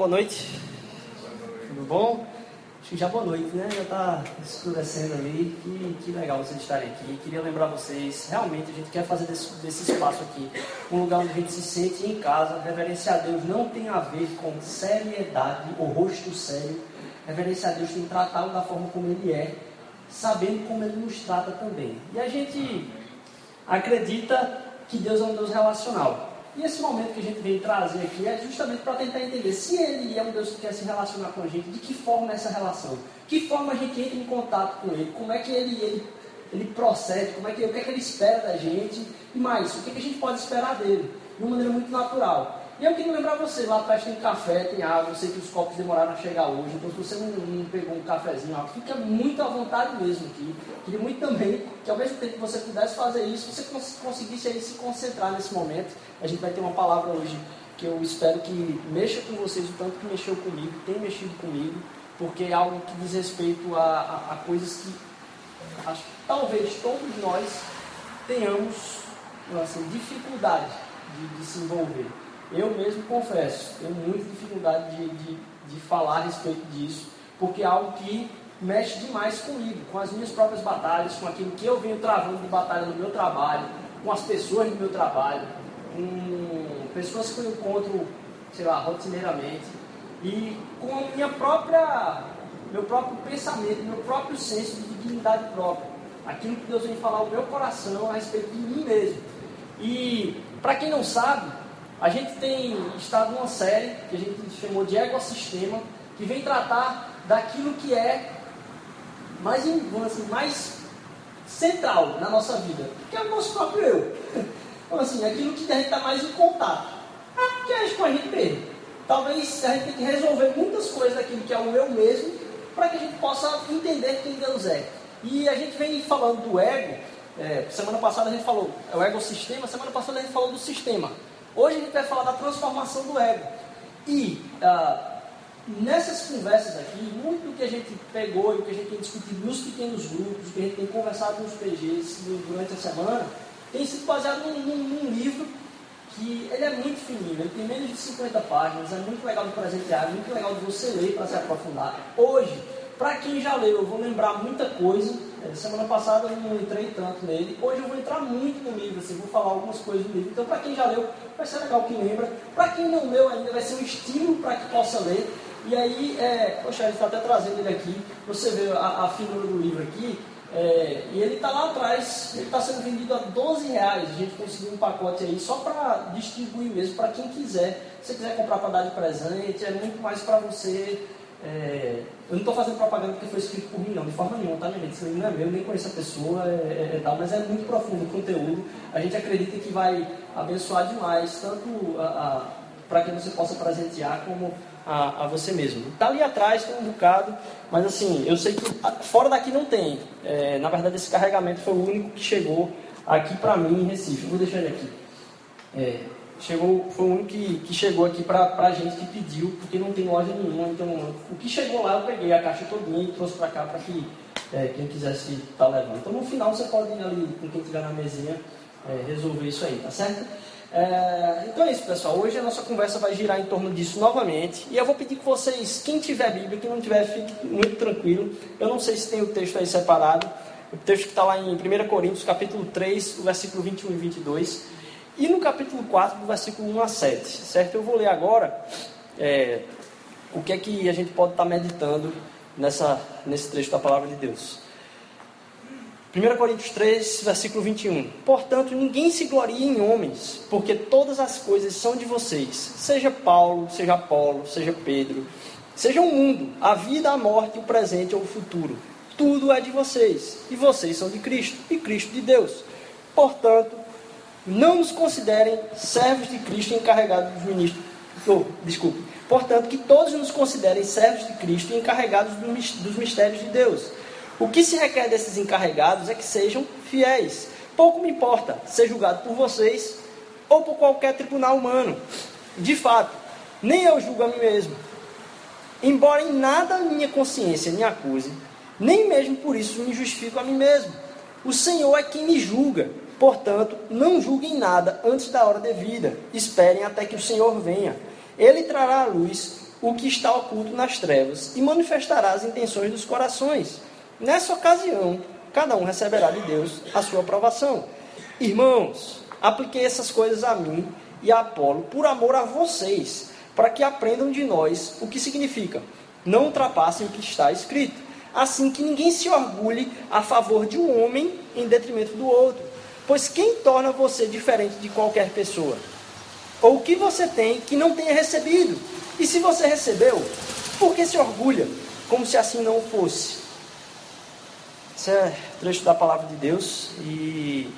Boa noite. Tudo bom? Acho que já boa noite, né? Já está escurecendo ali. Que, que legal vocês estarem aqui. Queria lembrar vocês, realmente a gente quer fazer desse, desse espaço aqui um lugar onde a gente se sente em casa. Reverenciar a Deus não tem a ver com seriedade ou rosto sério. Reverenciar a Deus tem que tratá-lo da forma como ele é, sabendo como ele nos trata também. E a gente acredita que Deus é um Deus relacional. E esse momento que a gente vem trazer aqui é justamente para tentar entender se Ele é um Deus que quer se relacionar com a gente, de que forma é essa relação, que forma a gente entra em contato com Ele, como é que Ele, ele, ele procede, como é que, o que é que Ele espera da gente, e mais, o que, é que a gente pode esperar dele, de uma maneira muito natural. E eu queria lembrar você, lá atrás tem café, tem água, eu sei que os copos demoraram a chegar hoje, então se você não, não pegou um cafezinho, ó, fica muito à vontade mesmo aqui. Queria muito também que ao mesmo tempo que você pudesse fazer isso, você conseguisse aí se concentrar nesse momento. A gente vai ter uma palavra hoje que eu espero que mexa com vocês o tanto que mexeu comigo, tem mexido comigo, porque é algo que diz respeito a, a, a coisas que acho que talvez todos nós tenhamos assim, dificuldade de, de se envolver. Eu mesmo confesso, tenho muita dificuldade de, de, de falar a respeito disso, porque é algo que mexe demais comigo, com as minhas próprias batalhas, com aquilo que eu venho travando de batalha no meu trabalho, com as pessoas do meu trabalho, com pessoas que eu encontro, sei lá, rotineiramente, e com minha própria, meu próprio pensamento, meu próprio senso de dignidade própria. Aquilo que Deus vem falar ao meu coração a respeito de mim mesmo. E, para quem não sabe, a gente tem estado numa série que a gente chamou de ecossistema, que vem tratar daquilo que é mais, assim, mais central na nossa vida, que é o nosso próprio eu. Então, assim, aquilo que a gente está mais em contato, que é com a gente mesmo. Talvez a gente tenha que resolver muitas coisas daquilo que é o eu mesmo, para que a gente possa entender quem Deus é. E a gente vem falando do ego, é, semana passada a gente falou, é o ecossistema, semana passada a gente falou do sistema. Hoje a gente vai falar da transformação do ego. E ah, nessas conversas aqui, muito do que a gente pegou e o que a gente tem discutido nos pequenos grupos, que a gente tem conversado nos PGs durante a semana, tem sido baseado num, num, num livro que ele é muito fininho, ele tem menos de 50 páginas, é muito legal de presentear, é muito legal de você ler para se aprofundar. Hoje, para quem já leu, eu vou lembrar muita coisa. É, semana passada eu não entrei tanto nele. Hoje eu vou entrar muito no livro, assim, vou falar algumas coisas do livro. Então, para quem já leu, vai ser legal que lembra. Para quem não leu ainda, vai ser um estímulo para que possa ler. E aí, é, poxa, gente está até trazendo ele aqui. Você vê a, a finura do livro aqui. É, e ele está lá atrás, ele está sendo vendido a 12 reais. A gente conseguiu um pacote aí só para distribuir mesmo, para quem quiser. Se você quiser comprar para dar de presente, é muito mais para você é, eu não estou fazendo propaganda porque foi escrito por mim, não, de forma nenhuma, tá, minha gente? Isso não é meu, nem conheço a pessoa, é, é, é, tal, mas é muito profundo o conteúdo. A gente acredita que vai abençoar demais, tanto para que você possa presentear, como a, a, você mesmo. Está ali atrás, tem um bocado, mas assim, eu sei que fora daqui não tem. É, na verdade, esse carregamento foi o único que chegou aqui para mim em Recife. Vou deixar ele aqui. É, chegou, foi o único que, que chegou aqui para a gente que pediu, porque não tem loja nenhuma. Então, o que chegou lá, eu peguei a caixa todinha e trouxe para cá para que é, quem quisesse estar tá levando. Então, no final, você pode ir ali com quem estiver na mesinha é, resolver isso aí, tá certo? É, então é isso, pessoal. Hoje a nossa conversa vai girar em torno disso novamente. E eu vou pedir que vocês, quem tiver Bíblia, quem não tiver, fique muito tranquilo. Eu não sei se tem o texto aí separado. O texto que está lá em 1 Coríntios, capítulo 3, o versículo 21 e 22. E no capítulo 4, do versículo 1 a 7, certo? Eu vou ler agora é, o que é que a gente pode estar meditando nessa, nesse trecho da palavra de Deus. 1 Coríntios 3, versículo 21. Portanto, ninguém se glorie em homens, porque todas as coisas são de vocês, seja Paulo, seja Apolo, seja Pedro, seja o mundo, a vida, a morte, o presente ou o futuro. Tudo é de vocês, e vocês são de Cristo, e Cristo de Deus. Portanto, não nos considerem servos de Cristo encarregados dos ministros. Oh, desculpe. Portanto, que todos nos considerem servos de Cristo e encarregados dos mistérios de Deus. O que se requer desses encarregados é que sejam fiéis. Pouco me importa ser julgado por vocês ou por qualquer tribunal humano. De fato, nem eu julgo a mim mesmo. Embora em nada minha consciência me acuse, nem mesmo por isso me justifico a mim mesmo. O Senhor é quem me julga. Portanto, não julguem nada antes da hora devida. Esperem até que o Senhor venha. Ele trará à luz o que está oculto nas trevas e manifestará as intenções dos corações. Nessa ocasião, cada um receberá de Deus a sua aprovação. Irmãos, apliquei essas coisas a mim e a Apolo por amor a vocês, para que aprendam de nós o que significa. Não ultrapassem o que está escrito, assim que ninguém se orgulhe a favor de um homem em detrimento do outro. Pois quem torna você diferente de qualquer pessoa? Ou o que você tem que não tenha recebido? E se você recebeu, por que se orgulha, como se assim não fosse? Esse é trecho da palavra de Deus e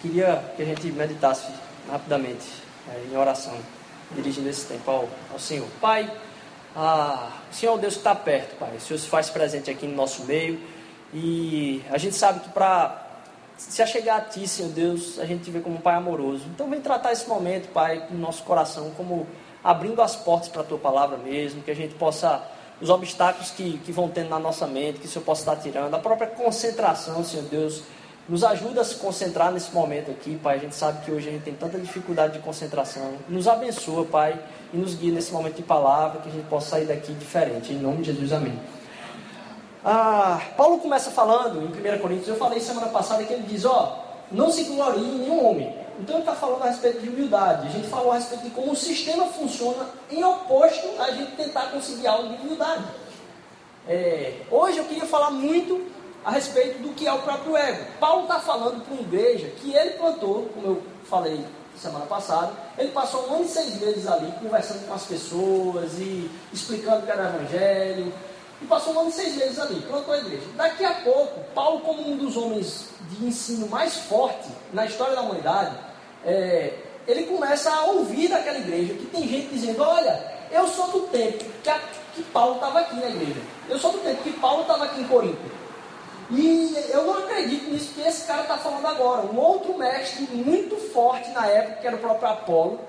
queria que a gente meditasse rapidamente é, em oração, dirigindo esse tempo ao, ao Senhor. Pai, ah, o Senhor é o Deus que está perto, Pai. O Senhor se faz presente aqui no nosso meio e a gente sabe que para se achegar a Ti, Senhor Deus, a gente te vê como um Pai amoroso. Então vem tratar esse momento, Pai, no nosso coração, como abrindo as portas para a Tua palavra mesmo, que a gente possa, os obstáculos que, que vão tendo na nossa mente, que o Senhor possa estar tirando, a própria concentração, Senhor Deus, nos ajuda a se concentrar nesse momento aqui, Pai. A gente sabe que hoje a gente tem tanta dificuldade de concentração. Nos abençoa, Pai, e nos guia nesse momento de palavra, que a gente possa sair daqui diferente. Em nome de Jesus, amém. Ah, Paulo começa falando em 1 Coríntios, eu falei semana passada que ele diz, ó, não se glorie em nenhum homem. Então ele está falando a respeito de humildade. A gente falou a respeito de como o sistema funciona em oposto a gente tentar conseguir algo de humildade. É, hoje eu queria falar muito a respeito do que é o próprio ego. Paulo está falando para uma igreja que ele plantou, como eu falei semana passada, ele passou um ano e seis meses ali conversando com as pessoas e explicando o que era o evangelho, e passou um ano e seis meses ali, plantou a igreja. Daqui a pouco, Paulo, como um dos homens de ensino mais forte na história da humanidade, é, ele começa a ouvir daquela igreja que tem gente dizendo: Olha, eu sou do tempo que, a, que Paulo estava aqui na igreja, eu sou do tempo que Paulo estava aqui em Corinto. E eu não acredito nisso que esse cara está falando agora. Um outro mestre muito forte na época, que era o próprio Apolo,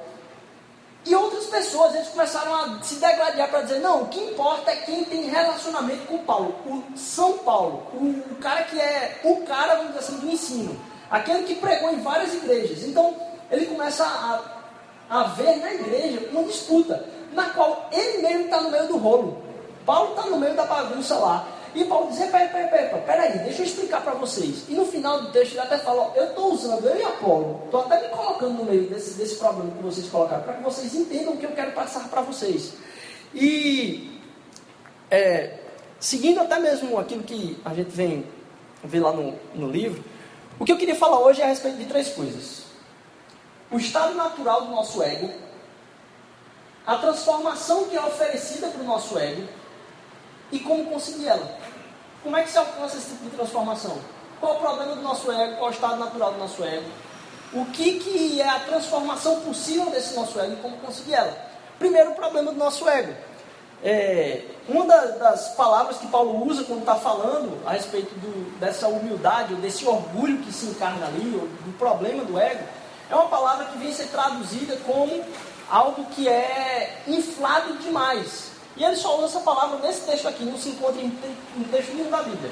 e outras pessoas, eles começaram a se degladiar para dizer, não, o que importa é quem tem relacionamento com Paulo, o São Paulo, o, o, cara que é o cara, vamos dizer assim, do ensino, aquele que pregou em várias igrejas. Então, ele começa a, a ver na igreja uma disputa, na qual ele mesmo está no meio do rolo. Paulo está no meio da bagunça lá. E Paulo diz: peraí, peraí, peraí, peraí, deixa eu explicar para vocês. E no final do texto ele até fala: eu estou usando eu e Apolo, estou até me colocando no meio desse, desse problema que vocês colocaram, para que vocês entendam o que eu quero passar para vocês. E é, seguindo até mesmo aquilo que a gente vem ver lá no, no livro, o que eu queria falar hoje é a respeito de três coisas: o estado natural do nosso ego, a transformação que é oferecida para o nosso ego e como conseguir ela. Como é que se alcança esse tipo de transformação? Qual o problema do nosso ego? Qual o estado natural do nosso ego? O que, que é a transformação possível desse nosso ego e como conseguir ela? Primeiro, o problema do nosso ego. É, uma das, palavras que Paulo usa quando está falando a respeito do, dessa humildade, ou desse orgulho que se encarna ali, ou do problema do ego, é uma palavra que vem ser traduzida como algo que é inflado demais. E ele só usa essa palavra nesse texto aqui, não se encontra em, em texto nenhum da Bíblia.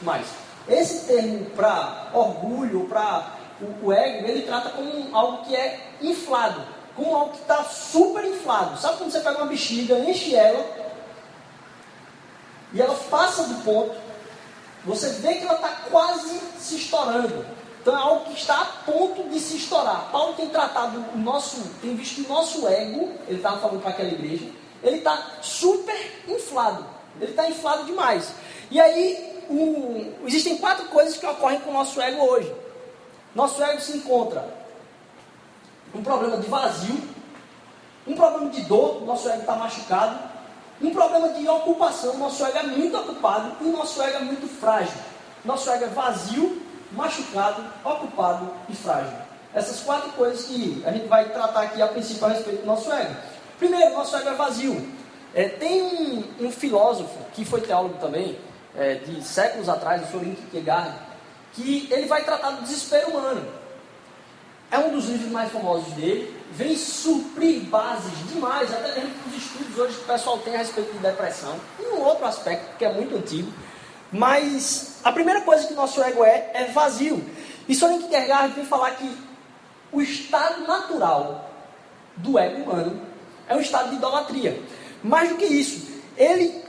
Mas esse termo para orgulho, para o, o, ego, ele trata como algo que é inflado, como algo que está super inflado. Sabe quando você pega uma bexiga, enche ela, e ela passa do ponto, você vê que ela está quase se estourando. Então é algo que está a ponto de se estourar. Paulo tem tratado o nosso, tem visto o nosso ego, ele estava falando para aquela igreja, ele está super inflado. Ele está inflado demais. E aí, um, existem quatro coisas que ocorrem com o nosso ego hoje. Nosso ego se encontra um problema de vazio, um problema de dor, nosso ego está machucado, um problema de ocupação, nosso ego é muito ocupado e nosso ego é muito frágil. Nosso ego é vazio, machucado, ocupado e frágil. Essas quatro coisas que a gente vai tratar aqui a princípio a respeito do nosso ego. Primeiro, nosso ego é vazio. É, tem um, um, filósofo que foi teólogo também, é, de séculos atrás, o Soren Kierkegaard, que ele vai tratar do desespero humano. É um dos livros mais famosos dele, vem suprir bases demais, até mesmo os estudos hoje que o pessoal tem a respeito de depressão, e um outro aspecto que é muito antigo. Mas a primeira coisa que nosso ego é, é vazio. E Soren Kierkegaard vem falar que o estado natural do ego humano é um estado de idolatria. Mais do que isso, ele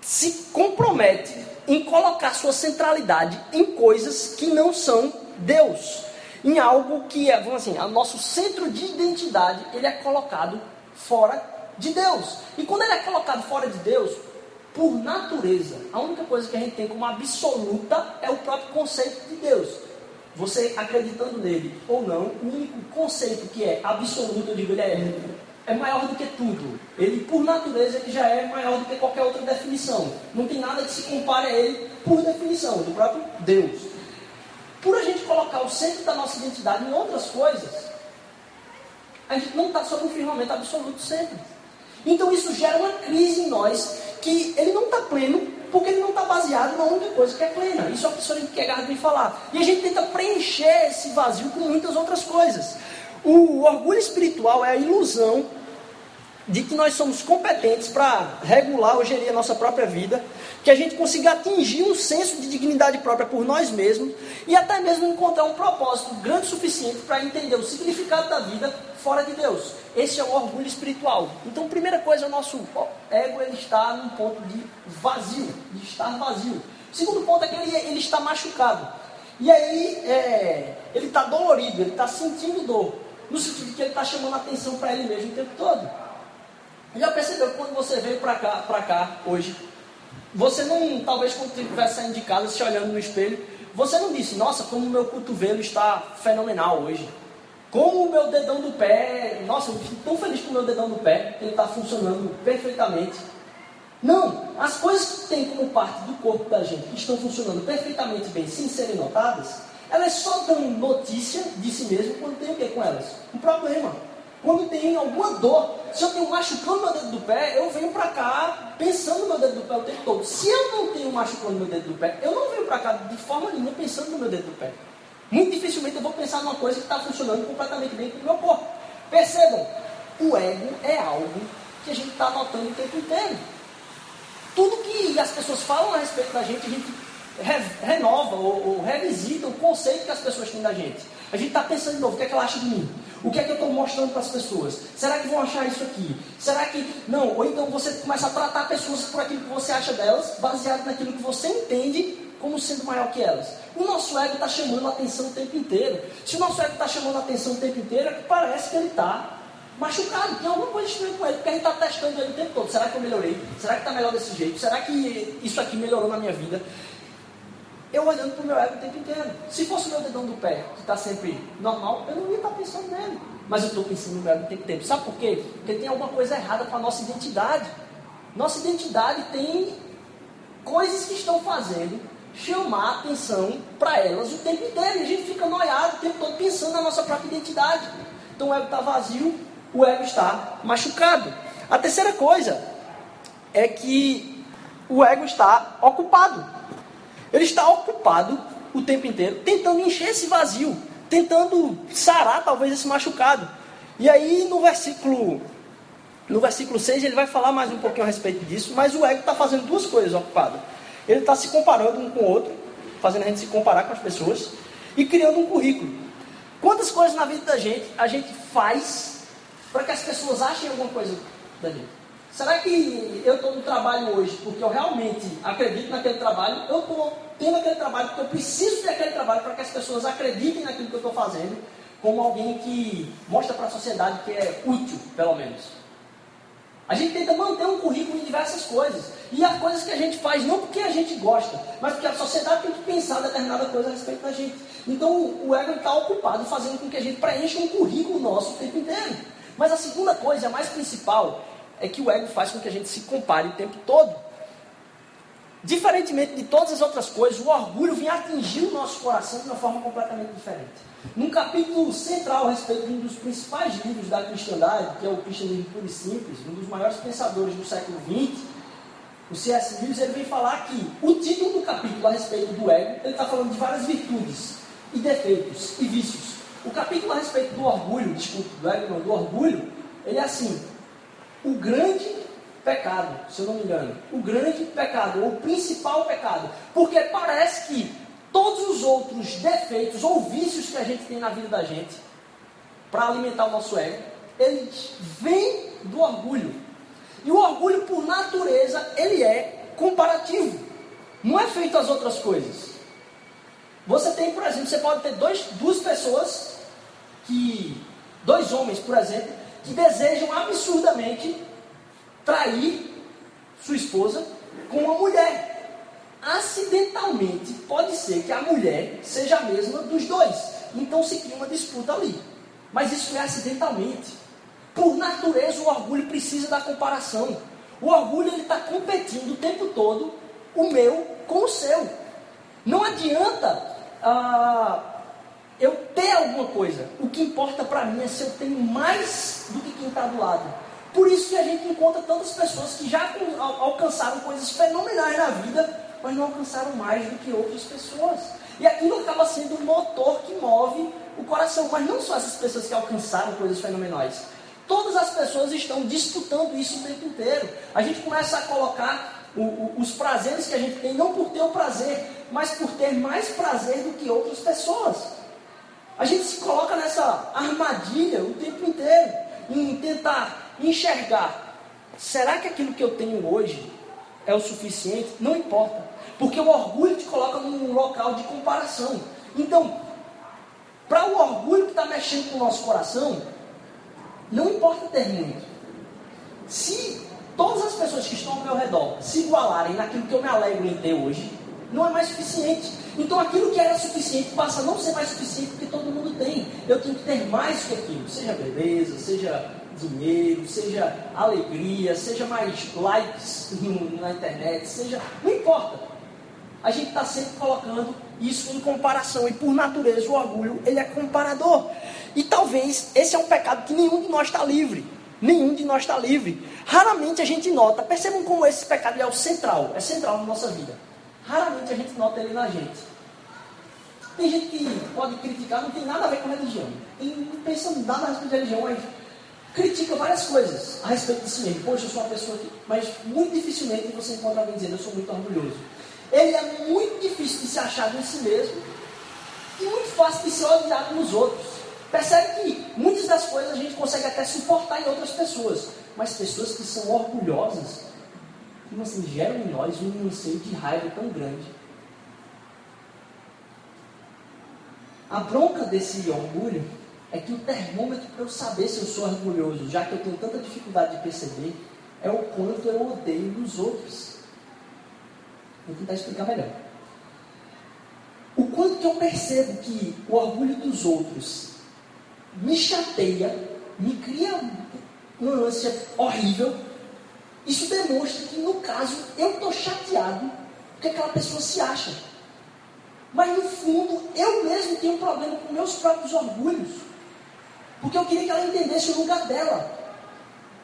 se compromete em colocar sua centralidade em coisas que não são Deus. Em algo que é, vamos assim, o nosso centro de identidade, ele é colocado fora de Deus. E quando ele é colocado fora de Deus, por natureza, a única coisa que a gente tem como absoluta é o próprio conceito de Deus. Você acreditando nele ou não, o único conceito que é absoluto, eu digo, ele é, é maior do que tudo. Ele, por natureza, ele já é maior do que qualquer outra definição. Não tem nada que se compare a ele por definição, do próprio Deus. Por a gente colocar o centro da nossa identidade em outras coisas, a gente não está sob um firmamento absoluto sempre. Então isso gera uma crise em nós que ele não está pleno porque ele não está baseado na única coisa que é plena. Isso é o que o senhor Kierkegaard vem falar. E a gente tenta preencher esse vazio com muitas outras coisas. O orgulho espiritual é a ilusão de que nós somos competentes para regular ou gerir a nossa própria vida, que a gente consiga atingir um senso de dignidade própria por nós mesmos e até mesmo encontrar um propósito grande o suficiente para entender o significado da vida fora de Deus. Esse é o orgulho espiritual. Então, primeira coisa, o nosso ego ele está num ponto de vazio, de estar vazio. Segundo ponto é que ele, ele está machucado. E aí, é, ele está dolorido, ele está sentindo dor. No sentido de que ele está chamando a atenção para ele mesmo o tempo todo. Já percebeu que quando você veio para cá, cá hoje, você não, talvez quando estivesse saindo de casa, se olhando no espelho, você não disse, nossa, como o meu cotovelo está fenomenal hoje. Como o meu dedão do pé, nossa, eu fico tão feliz com o meu dedão do pé, que ele está funcionando perfeitamente. Não, as coisas que tem como parte do corpo da gente, que estão funcionando perfeitamente bem, sem serem notadas, elas só dão notícia de si mesmo quando tem o que com elas? Um problema. Quando tem alguma dor. Se eu tenho machucando meu dedo do pé, eu venho para cá pensando no meu dedo do pé o tempo todo. Se eu não tenho machucando meu dedo do pé, eu não venho para cá de forma nenhuma pensando no meu dedo do pé. Muito dificilmente eu vou pensar numa coisa que está funcionando completamente bem com o meu corpo. Percebam, o ego é algo que a gente está notando o tempo inteiro. Tudo que as pessoas falam a respeito da gente, a gente renova ou, ou revisita o conceito que as pessoas têm da gente. A gente está pensando de novo, o que é que ela acha de mim? O que é que eu estou mostrando para as pessoas? Será que vão achar isso aqui? Será que. Não, ou então você começa a tratar pessoas por aquilo que você acha delas, baseado naquilo que você entende como sendo maior que elas. O nosso ego está chamando a atenção o tempo inteiro. Se o nosso ego está chamando a atenção o tempo inteiro, é que parece que ele está machucado, tem alguma coisa estranha com ele, porque a gente está testando ele o tempo todo. Será que eu melhorei? Será que está melhor desse jeito? Será que isso aqui melhorou na minha vida? Eu olhando para o meu ego o tempo inteiro. Se fosse o meu dedão do pé, que está sempre normal, eu não ia estar tá pensando nele. Mas eu estou pensando no meu ego o tempo inteiro. Sabe por quê? Porque tem alguma coisa errada com a nossa identidade. Nossa identidade tem coisas que estão fazendo chamar atenção para elas o tempo inteiro. E a gente fica noiado o tempo todo pensando na nossa própria identidade. Então o ego está vazio, o ego está machucado. A terceira coisa é que o ego está ocupado. Ele está ocupado o tempo inteiro tentando encher esse vazio, tentando sarar talvez esse machucado. E aí no versículo no versículo 6 ele vai falar mais um pouquinho a respeito disso, mas o ego está fazendo duas coisas ocupado. Ele está se comparando um com o outro, fazendo a gente se comparar com as pessoas e criando um currículo. Quantas coisas na vida da gente a gente faz para que as pessoas achem alguma coisa da gente? Será que eu estou no trabalho hoje porque eu realmente acredito naquele trabalho? Eu estou tendo aquele trabalho porque eu preciso daquele trabalho para que as pessoas acreditem naquilo que eu estou fazendo, como alguém que mostra para a sociedade que é útil, pelo menos. A gente tenta manter um currículo em diversas coisas. E há coisas que a gente faz não porque a gente gosta, mas porque a sociedade tem que pensar determinada coisa a respeito da gente. Então o ego está ocupado fazendo com que a gente preencha um currículo nosso o tempo inteiro. Mas a segunda coisa, a mais principal, é que o ego faz com que a gente se compare o tempo todo. Diferentemente de todas as outras coisas, o orgulho vem atingir o nosso coração de uma forma completamente diferente. Num capítulo central a respeito de um dos principais livros da cristandade, que é o Cristianismo Puro e Simples, um dos maiores pensadores do século XX, o C.S. Lewis, ele vem falar que o título do capítulo a respeito do ego, ele está falando de várias virtudes e defeitos e vícios. O capítulo a respeito do orgulho, desculpe, do ego não, do orgulho, ele é assim, o grande pecado, se eu não me engano. O grande pecado, ou o principal pecado. Porque parece que todos os outros defeitos ou vícios que a gente tem na vida da gente, para alimentar o nosso ego, eles vêm do orgulho. E o orgulho, por natureza, ele é comparativo. Não é feito as outras coisas. Você tem, por exemplo, você pode ter dois, duas pessoas que. Dois homens, por exemplo, que desejam absurdamente trair sua esposa com uma mulher. Acidentalmente, pode ser que a mulher seja a mesma dos dois. Então se cria uma disputa ali. Mas isso é acidentalmente. Por natureza, o orgulho precisa da comparação. O orgulho está competindo o tempo todo o meu com o seu. Não adianta ah, eu ter alguma coisa. O que importa para mim é se eu tenho mais do que quem está do lado. Por isso que a gente encontra tantas pessoas que já alcançaram coisas fenomenais na vida, mas não alcançaram mais do que outras pessoas. E aquilo acaba sendo o motor que move o coração. Mas não só essas pessoas que alcançaram coisas fenomenais. Todas as pessoas estão disputando isso o tempo inteiro. A gente começa a colocar o, o, os prazeres que a gente tem, não por ter o prazer, mas por ter mais prazer do que outras pessoas. A gente se coloca nessa armadilha o tempo inteiro, em tentar enxergar: será que aquilo que eu tenho hoje é o suficiente? Não importa, porque o orgulho te coloca num local de comparação. Então, para o orgulho que está mexendo com o nosso coração, não importa ter muito. Se todas as pessoas que estão ao meu redor se igualarem naquilo que eu me alegro em ter hoje, não é mais suficiente. Então aquilo que era suficiente passa a não ser mais suficiente porque todo mundo tem. Eu tenho que ter mais que aquilo, seja beleza, seja dinheiro, seja alegria, seja mais likes na internet, seja. Não importa. A gente está sempre colocando isso em comparação. E por natureza o orgulho ele é comparador. E talvez esse é um pecado que nenhum de nós está livre. Nenhum de nós está livre. Raramente a gente nota. Percebam como esse pecado é o central, é central na nossa vida. Raramente a gente nota ele na gente. Tem gente que pode criticar, não tem nada a ver com religião. E não pensa nada a respeito de religião, mas critica várias coisas a respeito de si mesmo. Poxa, eu sou uma pessoa que. Mas muito dificilmente você encontra alguém dizendo eu sou muito orgulhoso. Ele é muito difícil de se achar em si mesmo e muito fácil de ser odiado nos outros. Percebe que muitas das coisas a gente consegue até suportar em outras pessoas, mas pessoas que são orgulhosas, que assim, geram em nós um anseio de raiva tão grande. A bronca desse orgulho é que o termômetro para eu saber se eu sou orgulhoso, já que eu tenho tanta dificuldade de perceber, é o quanto eu odeio nos outros. Vou tentar explicar melhor. O quanto que eu percebo que o orgulho dos outros me chateia, me cria uma ânsia horrível, isso demonstra que, no caso, eu estou chateado porque aquela pessoa se acha. Mas, no fundo, eu mesmo tenho um problema com meus próprios orgulhos. Porque eu queria que ela entendesse o lugar dela.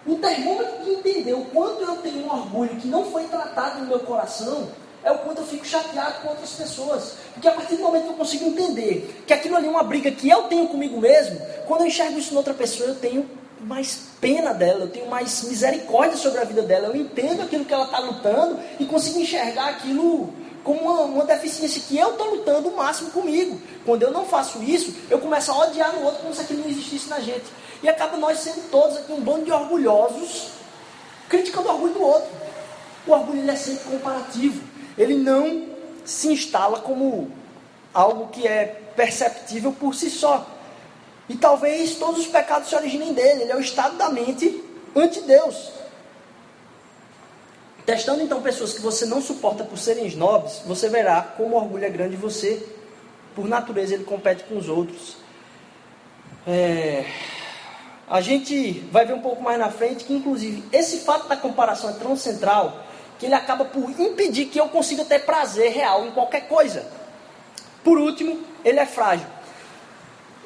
O termômetro de entender o quanto eu tenho um orgulho que não foi tratado no meu coração é o quanto eu fico chateado com outras pessoas. Porque a partir do momento que eu consigo entender que aquilo ali é uma briga que eu tenho comigo mesmo, quando eu enxergo isso em outra pessoa, eu tenho mais pena dela, eu tenho mais misericórdia sobre a vida dela, eu entendo aquilo que ela está lutando e consigo enxergar aquilo como uma, uma deficiência que eu estou lutando o máximo comigo. Quando eu não faço isso, eu começo a odiar no outro como se aquilo não existisse na gente. E acaba nós sendo todos aqui um bando de orgulhosos, criticando o orgulho do outro. O orgulho é sempre comparativo. Ele não se instala como algo que é perceptível por si só. E talvez todos os pecados se originem dele. Ele é o estado da mente ante Deus. Testando então pessoas que você não suporta por serem snobs, você verá como orgulho é grande em você. Por natureza ele compete com os outros. É... A gente vai ver um pouco mais na frente que, inclusive, esse fato da comparação é tão central que ele acaba por impedir que eu consiga ter prazer real em qualquer coisa. Por último, ele é frágil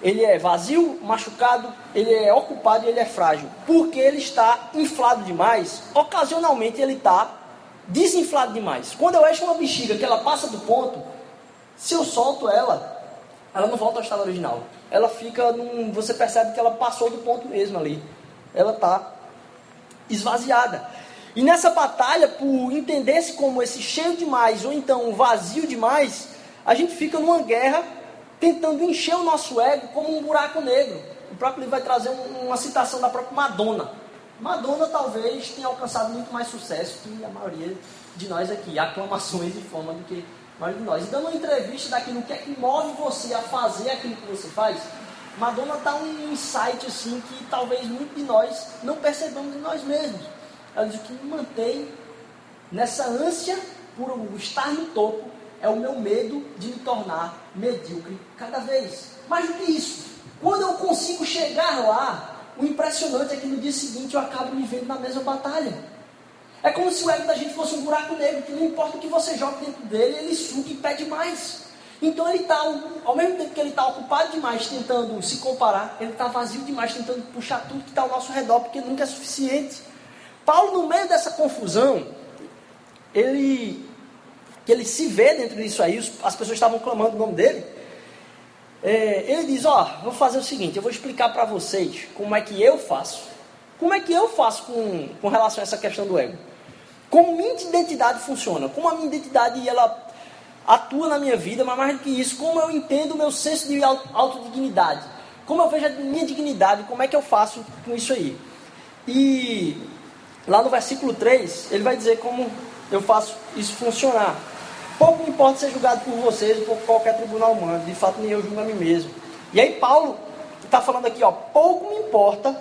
ele é vazio, machucado, ele é ocupado e ele é frágil. Porque ele está inflado demais, ocasionalmente ele está desinflado demais. Quando eu encho uma bexiga que ela passa do ponto, se eu solto ela, ela não volta ao estado original. Ela fica num. Você percebe que ela passou do ponto mesmo ali. Ela está esvaziada. E nessa batalha, por entender-se como esse cheio demais ou então vazio demais, a gente fica numa guerra tentando encher o nosso ego como um buraco negro. O próprio livro vai trazer uma citação da própria Madonna. Madonna talvez tenha alcançado muito mais sucesso que a maioria de nós aqui, aclamações de fama do que a maioria de nós. E dando uma entrevista daquilo que é que move você a fazer aquilo que você faz, Madonna dá um insight assim que talvez muitos de nós não percebamos em nós mesmos. Ela diz que me mantém nessa ânsia por estar no topo é o meu medo de me tornar medíocre cada vez. Mais do que isso, quando eu consigo chegar lá, o impressionante é que no dia seguinte eu acabo me vendo na mesma batalha. É como se o ego da gente fosse um buraco negro, que não importa o que você joga dentro dele, ele suga e pede mais. Então ele está, ao mesmo tempo que ele está ocupado demais tentando se comparar, ele está vazio demais tentando puxar tudo que está ao nosso redor, porque nunca é suficiente. Paulo, no meio dessa confusão, ele, que ele se vê dentro disso aí, as pessoas estavam clamando o nome dele. É, ele diz: Ó, oh, vou fazer o seguinte, eu vou explicar para vocês como é que eu faço. Como é que eu faço com, com relação a essa questão do ego? Como minha identidade funciona, como a minha identidade ela atua na minha vida, mas mais do que isso, como eu entendo o meu senso de autodignidade, como eu vejo a minha dignidade, como é que eu faço com isso aí. E lá no versículo 3, ele vai dizer como eu faço isso funcionar. Pouco me importa ser julgado por vocês ou por qualquer tribunal humano, de fato nem eu julgo a mim mesmo. E aí Paulo está falando aqui, ó, pouco me importa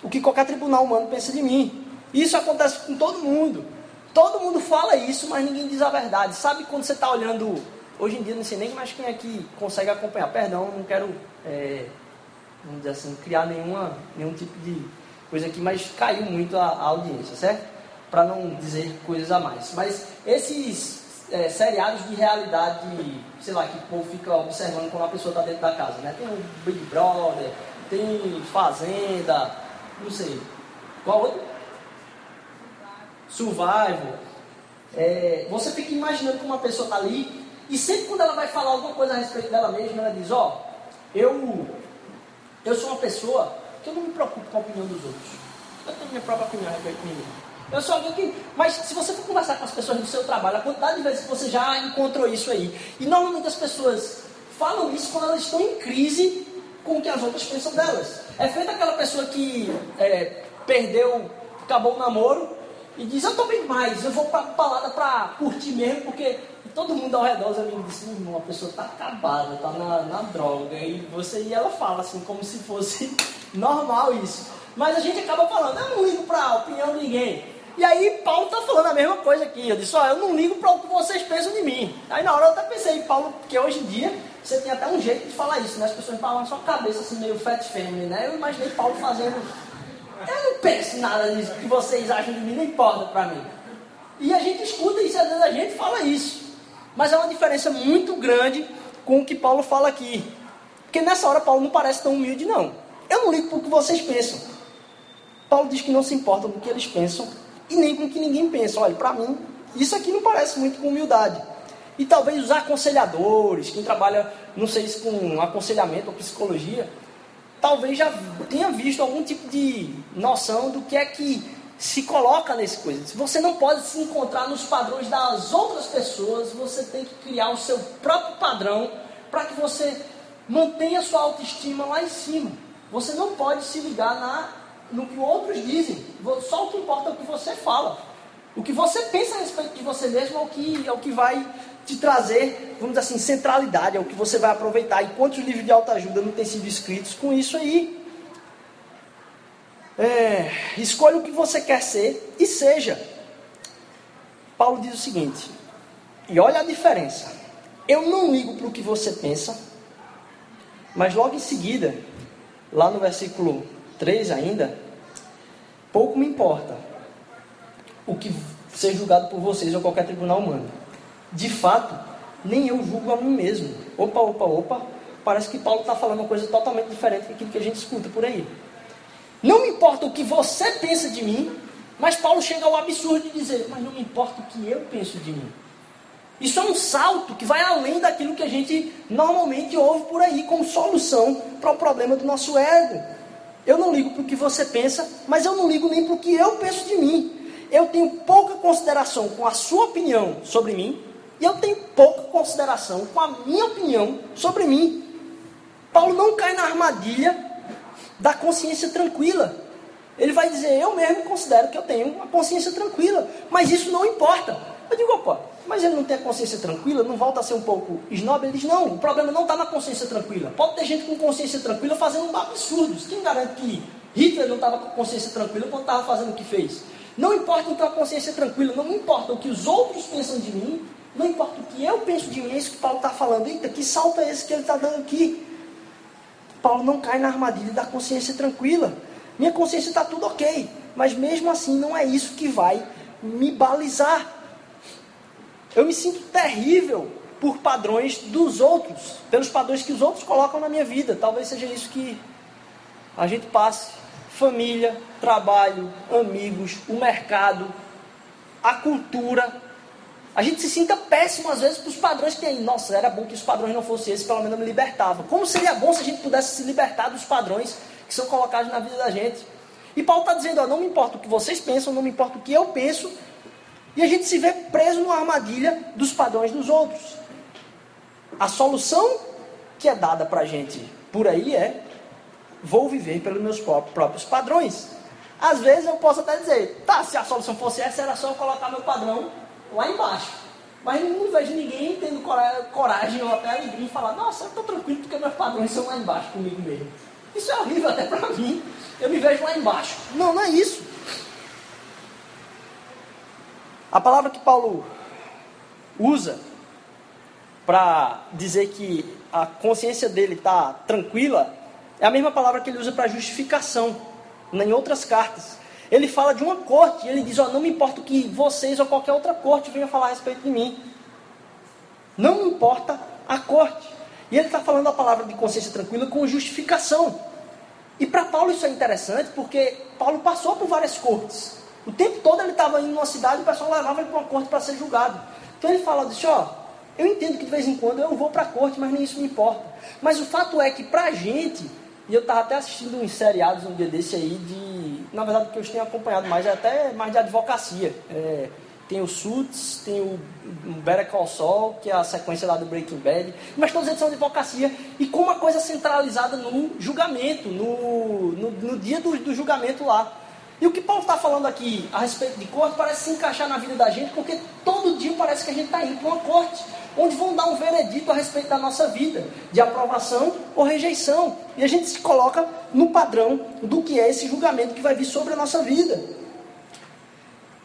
o que qualquer tribunal humano pensa de mim. Isso acontece com todo mundo. Todo mundo fala isso, mas ninguém diz a verdade. Sabe quando você está olhando. Hoje em dia, não sei nem mais quem aqui consegue acompanhar. Perdão, não quero, é, vamos dizer assim, criar nenhuma, nenhum tipo de coisa aqui, mas caiu muito a, a audiência, certo? Para não dizer coisas a mais. Mas esses é, seriados de realidade, sei lá, que o povo fica observando quando a pessoa está dentro da casa, né? Tem o Big Brother, tem Fazenda, não sei. Qual outro? survival, é, você fica imaginando que uma pessoa está ali e sempre quando ela vai falar alguma coisa a respeito dela mesma, ela diz, ó, oh, eu, eu sou uma pessoa que eu não me preocupo com a opinião dos outros. Eu tenho minha própria opinião a respeito de mim. Eu sou alguém que. Mas se você for conversar com as pessoas do seu trabalho, a quantidade de vezes que você já encontrou isso aí. E normalmente as pessoas falam isso quando elas estão em crise com o que as outras pensam delas. É feito aquela pessoa que é, perdeu, acabou o namoro, e diz, eu estou bem mais, eu vou para balada para curtir mesmo, porque todo mundo ao redor, os amigos dizem, irmão, a pessoa está acabada, está na, na droga, e você e ela fala assim, como se fosse normal isso. Mas a gente acaba falando, eu não ligo a opinião de ninguém. E aí Paulo está falando a mesma coisa aqui. Eu disse, ó, eu não ligo para o que vocês pensam de mim. Aí na hora eu até pensei, Paulo, porque hoje em dia você tem até um jeito de falar isso, né? As pessoas falam na sua cabeça assim, meio fat family, né? Eu imaginei Paulo fazendo eu não penso nada nisso que vocês acham de mim, não importa para mim. E a gente escuta isso, às vezes a gente fala isso. Mas é uma diferença muito grande com o que Paulo fala aqui. Porque nessa hora Paulo não parece tão humilde, não. Eu não ligo para o que vocês pensam. Paulo diz que não se importa com o que eles pensam e nem com o que ninguém pensa. Olha, para mim, isso aqui não parece muito com humildade. E talvez os aconselhadores, quem trabalha, não sei se com aconselhamento ou psicologia, talvez já tenha visto algum tipo de noção do que é que se coloca nesse coisa. Você não pode se encontrar nos padrões das outras pessoas, você tem que criar o seu próprio padrão para que você mantenha sua autoestima lá em cima. Você não pode se ligar na, no que outros dizem. Só o que importa é o que você fala. O que você pensa a respeito de você mesmo é o que, é o que vai te trazer, vamos dizer assim, centralidade, é o que você vai aproveitar. E quantos livros de autoajuda não têm sido escritos com isso aí? É, escolha o que você quer ser e seja. Paulo diz o seguinte, e olha a diferença. Eu não ligo para o que você pensa, mas logo em seguida, lá no versículo 3 ainda, pouco me importa o que ser julgado por vocês ou qualquer tribunal humano de fato, nem eu julgo a mim mesmo. Opa, opa, opa, parece que Paulo está falando uma coisa totalmente diferente daquilo que a gente escuta por aí. Não me importa o que você pensa de mim, mas Paulo chega ao absurdo de dizer, mas não me importa o que eu penso de mim. Isso é um salto que vai além daquilo que a gente normalmente ouve por aí como solução para o problema do nosso ego. Eu não ligo para o que você pensa, mas eu não ligo nem para o que eu penso de mim. Eu tenho pouca consideração com a sua opinião sobre mim, e eu tenho pouca consideração com a minha opinião sobre mim. Paulo não cai na armadilha da consciência tranquila. Ele vai dizer, eu mesmo considero que eu tenho uma consciência tranquila, mas isso não importa. Eu digo, opa, mas ele não tem a consciência tranquila, não volta a ser um pouco snob? Ele diz, não, o problema não está na consciência tranquila. Pode ter gente com consciência tranquila fazendo absurdos. Quem garante que Hitler não estava com consciência tranquila quando estava fazendo o que fez? Não importa então a consciência tranquila, não importa o que os outros pensam de mim, não importa o que eu penso de mim, é isso que Paulo está falando. Eita, que salto é esse que ele está dando aqui? Paulo não cai na armadilha da consciência tranquila. Minha consciência está tudo ok, mas mesmo assim não é isso que vai me balizar. Eu me sinto terrível por padrões dos outros, pelos padrões que os outros colocam na minha vida. Talvez seja isso que a gente passe. Família, trabalho, amigos, o mercado, a cultura, a gente se sinta péssimo às vezes para os padrões que tem. Nossa, era bom que os padrões não fossem esses, pelo menos eu me libertava. Como seria bom se a gente pudesse se libertar dos padrões que são colocados na vida da gente? E Paulo está dizendo: ó, não me importa o que vocês pensam, não me importa o que eu penso. E a gente se vê preso numa armadilha dos padrões dos outros. A solução que é dada para a gente por aí é: vou viver pelos meus próprios padrões. Às vezes eu posso até dizer: tá, se a solução fosse essa, era só eu colocar meu padrão lá embaixo. Mas não vejo ninguém tendo coragem ou até alegria em falar, nossa, eu estou tranquilo porque meus padrões são lá embaixo comigo mesmo. Isso é horrível até para mim. Eu me vejo lá embaixo. Não, não é isso. A palavra que Paulo usa para dizer que a consciência dele está tranquila é a mesma palavra que ele usa para justificação em outras cartas. Ele fala de uma corte, e ele diz: Ó, não me importa o que vocês ou qualquer outra corte venha falar a respeito de mim. Não me importa a corte. E ele está falando a palavra de consciência tranquila com justificação. E para Paulo isso é interessante porque Paulo passou por várias cortes. O tempo todo ele estava indo numa cidade e o pessoal levava ele para uma corte para ser julgado. Então ele fala, disse, ó, eu entendo que de vez em quando eu vou para a corte, mas nem isso me importa. Mas o fato é que para a gente, e eu estava até assistindo uns seriados um dia desse aí de. Na verdade, que eu tenho acompanhado mais é até mais de advocacia. É, tem o Suits, tem o Better Call Saul, que é a sequência lá do Breaking Bad, mas todos eles são de advocacia e com uma coisa centralizada no julgamento, no, no, no dia do, do julgamento lá. E o que Paulo está falando aqui a respeito de corte parece se encaixar na vida da gente, porque todo dia parece que a gente está indo para uma corte, onde vão dar um veredito a respeito da nossa vida, de aprovação ou rejeição. E a gente se coloca no padrão do que é esse julgamento que vai vir sobre a nossa vida.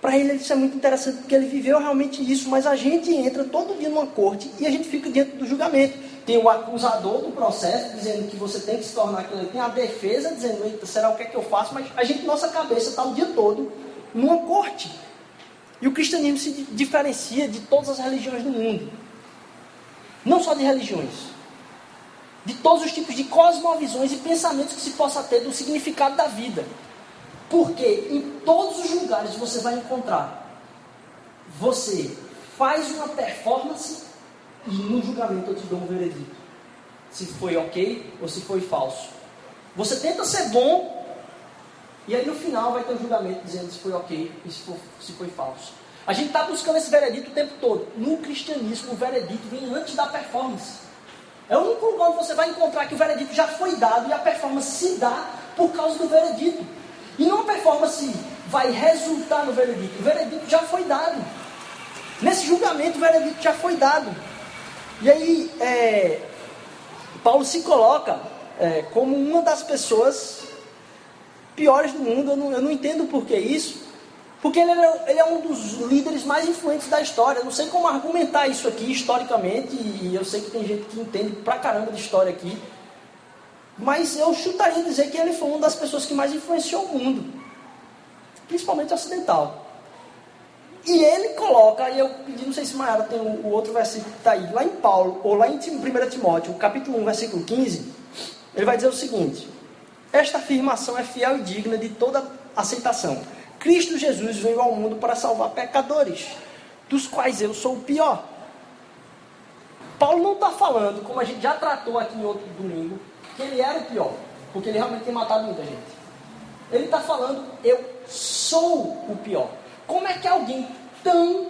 Para ele isso é muito interessante, porque ele viveu realmente isso, mas a gente entra todo dia numa corte e a gente fica diante do julgamento. Tem o acusador do processo dizendo que você tem que se tornar aquilo. Tem a defesa dizendo, será o que é que eu faço? Mas a gente, nossa cabeça está o dia todo numa corte. E o cristianismo se diferencia de todas as religiões do mundo. Não só de religiões. De todos os tipos de cosmovisões e pensamentos que se possa ter do significado da vida. Porque em todos os lugares você vai encontrar. Você faz uma performance e no julgamento eu te dou um veredito. Se foi ok ou se foi falso. Você tenta ser bom, e aí no final vai ter um julgamento dizendo se foi ok e se, se foi falso. A gente está buscando esse veredito o tempo todo. No cristianismo, o veredito vem antes da performance. É o único lugar onde você vai encontrar que o veredito já foi dado e a performance se dá por causa do veredito. E não a performance vai resultar no veredito. O veredito já foi dado. Nesse julgamento, o veredito já foi dado. E aí, é, Paulo se coloca é, como uma das pessoas piores do mundo. Eu não, eu não entendo por que isso. Porque ele é, ele é, um dos líderes mais influentes da história. Eu não sei como argumentar isso aqui historicamente. E eu sei que tem gente que entende pra caramba de história aqui. Mas eu chutaria dizer que ele foi uma das pessoas que mais influenciou o mundo. Principalmente ocidental. E ele coloca, e eu pedi, não sei se Maiara tem o, outro versículo que está aí, lá em Paulo, ou lá em 1 Timóteo, capítulo 1, versículo 15, ele vai dizer o seguinte: Esta afirmação é fiel e digna de toda aceitação. Cristo Jesus veio ao mundo para salvar pecadores, dos quais eu sou o pior. Paulo não está falando, como a gente já tratou aqui em outro domingo, que ele era o pior, porque ele realmente tem matado muita gente. Ele está falando, eu sou o pior. Como é que alguém tão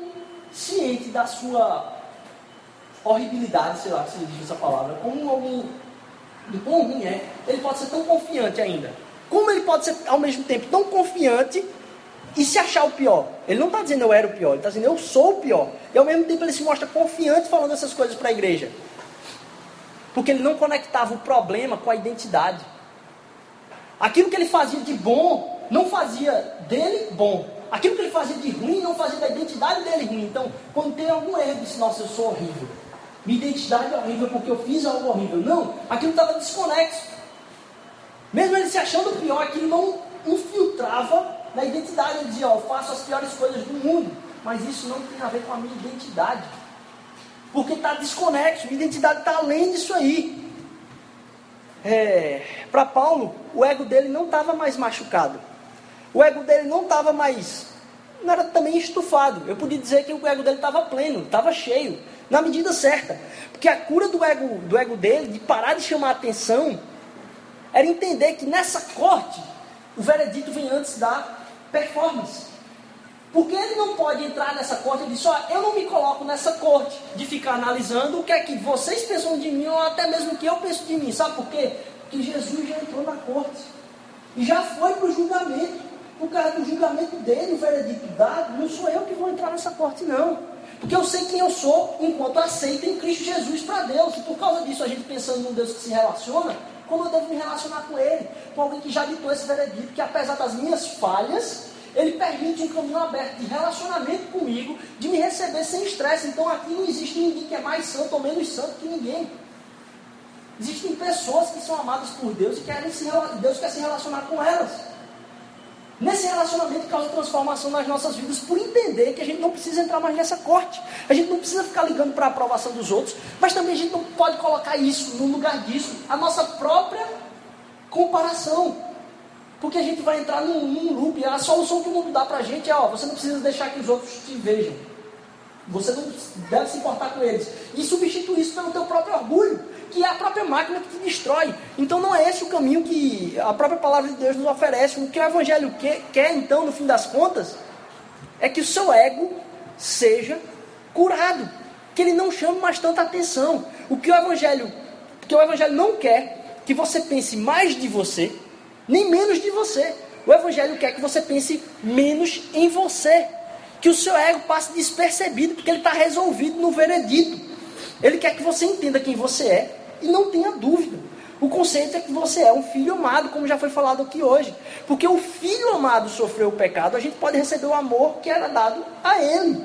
ciente da sua horribilidade, sei lá se diz essa palavra, como alguém do quão ruim é, ele pode ser tão confiante ainda Como ele pode ser ao mesmo tempo tão confiante e se achar o pior? Ele não está dizendo eu era o pior, ele está dizendo eu sou o pior. E ao mesmo tempo ele se mostra confiante falando essas coisas para a igreja. Porque ele não conectava o problema com a identidade. Aquilo que ele fazia de bom não fazia dele bom. Aquilo que ele fazia de ruim não fazia da identidade dele ruim. Então, quando tem algum erro, disse: Nossa, eu sou horrível. Minha identidade é horrível porque eu fiz algo horrível. Não, aquilo estava desconexo. Mesmo ele se achando pior, aquilo não infiltrava na identidade. Ele dizia: Ó, eu faço as piores coisas do mundo. Mas isso não tem a ver com a minha identidade. Porque está desconexo. Minha identidade está além disso aí. É, Para Paulo, o ego dele não estava mais machucado. O ego dele não estava mais. Não era também estufado. Eu podia dizer que o ego dele estava pleno, estava cheio, na medida certa. Porque a cura do ego, do ego dele, de parar de chamar atenção, era entender que nessa corte, o veredito vem antes da performance. Porque ele não pode entrar nessa corte e dizer, eu não me coloco nessa corte de ficar analisando o que é que vocês pensam de mim ou até mesmo o que eu penso de mim. Sabe por quê? Porque Jesus já entrou na corte. E já foi para o julgamento por causa do julgamento dele, o veredito dado, não sou eu que vou entrar nessa corte, não. Porque eu sei quem eu sou enquanto aceito em Cristo Jesus para Deus. E por causa disso, a gente pensando num Deus que se relaciona, como eu devo me relacionar com Ele? Com alguém que já ditou esse veredito, que apesar das minhas falhas, Ele permite um caminho aberto de relacionamento comigo, de me receber sem estresse. Então aqui não existe ninguém que é mais santo ou menos santo que ninguém. Existem pessoas que são amadas por Deus e querem se, Deus quer se relacionar com elas. Nesse relacionamento causa transformação nas nossas vidas por entender que a gente não precisa entrar mais nessa corte. A gente não precisa ficar ligando para a aprovação dos outros, mas também a gente não pode colocar isso no lugar disso, a nossa própria comparação. Porque a gente vai entrar num, num loop. A solução que o mundo dá para a gente é: ó, você não precisa deixar que os outros te vejam. Você não deve se importar com eles. E substituir isso pelo teu próprio orgulho que é a própria máquina que te destrói. Então não é esse o caminho que a própria palavra de Deus nos oferece. O que o Evangelho quer, então, no fim das contas, é que o seu ego seja curado. Que ele não chame mais tanta atenção. O que o Evangelho, que o Evangelho não quer que você pense mais de você, nem menos de você. O Evangelho quer que você pense menos em você. Que o seu ego passe despercebido, porque ele está resolvido no veredito. Ele quer que você entenda quem você é e não tenha dúvida. O conceito é que você é um filho amado, como já foi falado aqui hoje. Porque o filho amado sofreu o pecado, a gente pode receber o amor que era dado a ele.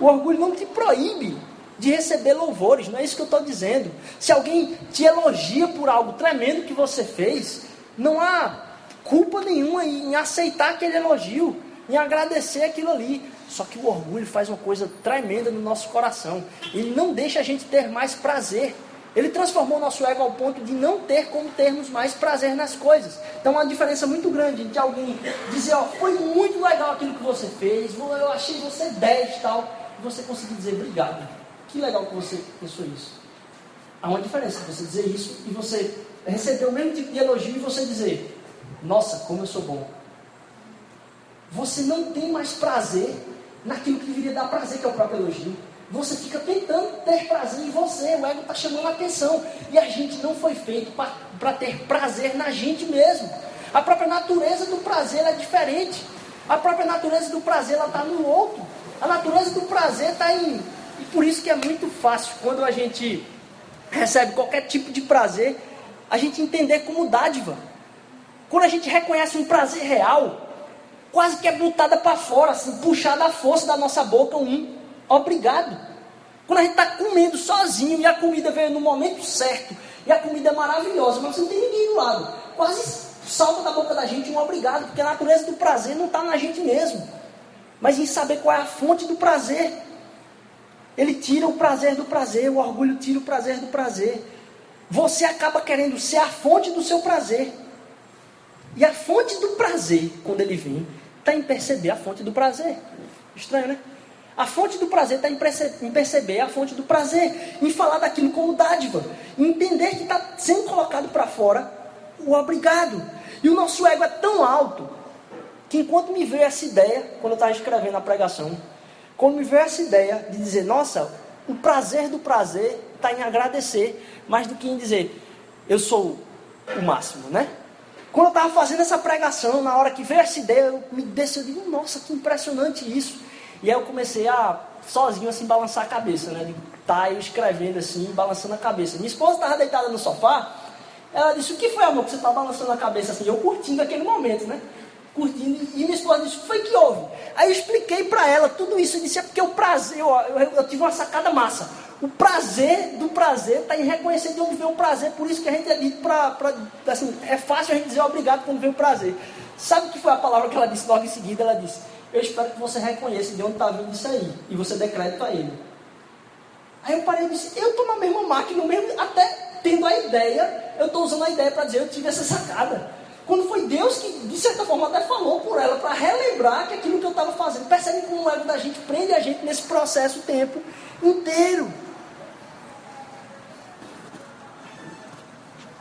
O orgulho não te proíbe de receber louvores, não é isso que eu estou dizendo. Se alguém te elogia por algo tremendo que você fez, não há culpa nenhuma em aceitar aquele elogio, em agradecer aquilo ali. Só que o orgulho faz uma coisa tremenda no nosso coração. Ele não deixa a gente ter mais prazer. Ele transformou nosso ego ao ponto de não ter como termos mais prazer nas coisas. Então, uma diferença muito grande de alguém dizer, ó, foi muito legal aquilo que você fez, eu achei você 10 e tal, e você conseguir dizer obrigado. Que legal que você pensou isso. Há uma diferença você dizer isso e você receber o mesmo tipo de elogio e você dizer, nossa, como eu sou bom. Você não tem mais prazer naquilo que deveria dar prazer, que é o próprio elogio. Você fica tentando ter prazer em você, o ego está chamando a atenção. E a gente não foi feito para ter prazer na gente mesmo. A própria natureza do prazer é diferente. A própria natureza do prazer está no outro. A natureza do prazer está em. E por isso que é muito fácil quando a gente recebe qualquer tipo de prazer, a gente entender como dádiva. Quando a gente reconhece um prazer real, quase que é botada para fora, assim, puxada à força da nossa boca um obrigado. Quando a gente está comendo sozinho e a comida veio no momento certo, e a comida é maravilhosa, mas você não tem ninguém do lado, quase salta da boca da gente um obrigado, porque a natureza do prazer não está na gente mesmo, mas em saber qual é a fonte do prazer. Ele tira o prazer do prazer, o orgulho tira o prazer do prazer. Você acaba querendo ser a fonte do seu prazer. E a fonte do prazer, quando ele vem, está em perceber a fonte do prazer. Estranho, né? A fonte do prazer está em, perceber a fonte do prazer, em falar daquilo como dádiva, em entender que está sendo colocado para fora o obrigado. E o nosso ego é tão alto que enquanto me veio essa ideia, quando eu estava escrevendo a pregação, quando me veio essa ideia de dizer, nossa, o prazer do prazer está em agradecer, mais do que em dizer, eu sou o máximo, né? Quando eu estava fazendo essa pregação, na hora que veio essa ideia, eu me digo, nossa, que impressionante isso. E aí eu comecei a, sozinho, assim, balançar a cabeça, né? De estar tá escrevendo assim, balançando a cabeça. Minha esposa estava deitada no sofá, ela disse, o que foi, amor, que você está balançando a cabeça assim? Eu curtindo aquele momento, né? Curtindo, e minha esposa disse, o que foi que houve? Aí eu expliquei para ela tudo isso, eu disse, é porque o prazer, eu, eu, eu tive uma sacada massa. O prazer do prazer está em reconhecer de onde vem o prazer. Por isso que a gente é dito para. Assim, é fácil a gente dizer obrigado quando vem o prazer. Sabe o que foi a palavra que ela disse logo em seguida? Ela disse: Eu espero que você reconheça de onde está vindo isso aí. E você decreta a ele. Aí eu parei e disse: Eu estou na mesma máquina, mesmo, até tendo a ideia, eu estou usando a ideia para dizer: Eu tive essa sacada. Quando foi Deus que, de certa forma, até falou por ela, para relembrar que aquilo que eu estava fazendo. Percebe como o ego da gente prende a gente nesse processo o tempo inteiro.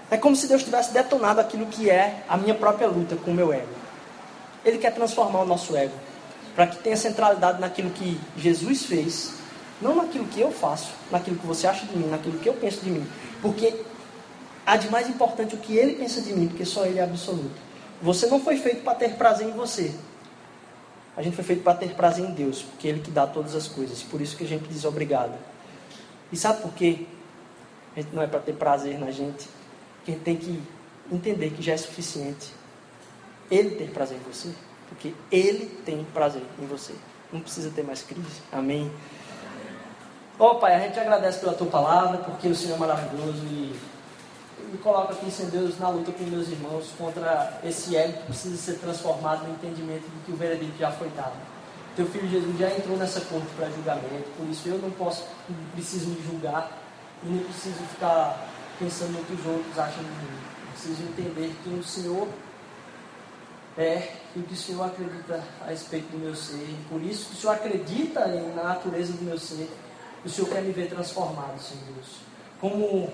É como se Deus tivesse detonado aquilo que é a minha própria luta com o meu ego. Ele quer transformar o nosso ego para que tenha centralidade naquilo que Jesus fez, não naquilo que eu faço, naquilo que você acha de mim, naquilo que eu penso de mim. Porque há de mais importante o que ele pensa de mim, porque só ele é absoluto. Você não foi feito para ter prazer em você. A gente foi feito para ter prazer em Deus, porque Ele que dá todas as coisas. Por isso que a gente diz obrigado. E sabe por quê? A gente não é para ter prazer na gente que a gente tem que entender que já é suficiente Ele ter prazer em você, porque Ele tem prazer em você. Não precisa ter mais crise. Amém? Ó oh, Pai, a gente agradece pela Tua palavra, porque o Senhor é maravilhoso e me coloca aqui, Senhor Deus, na luta com meus irmãos contra esse ego que precisa ser transformado no entendimento de que o veredito já foi dado. Teu filho Jesus já entrou nessa corte para julgamento, por isso eu não posso, não preciso me julgar e nem preciso ficar pensando no que os outros acham de mim. preciso entender quem o Senhor é o que o Senhor acredita a respeito do meu ser. Por isso que o Senhor acredita na natureza do meu ser. O Senhor quer me ver transformado, Senhor Deus. Como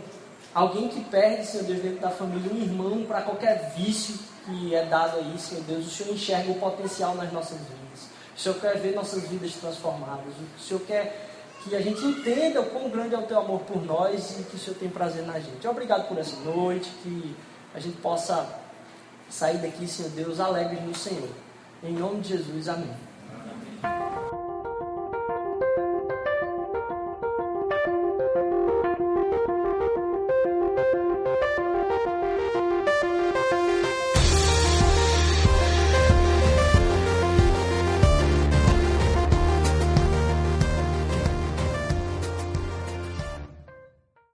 alguém que perde, Senhor Deus, dentro da família, um irmão para qualquer vício que é dado aí, Senhor Deus. O Senhor enxerga o potencial nas nossas vidas. O Senhor quer ver nossas vidas transformadas. O Senhor quer que a gente entenda o quão grande é o teu amor por nós e que o Senhor tem prazer na gente. Obrigado por essa noite, que a gente possa sair daqui, Senhor Deus, alegres no Senhor. Em nome de Jesus, amém. amém.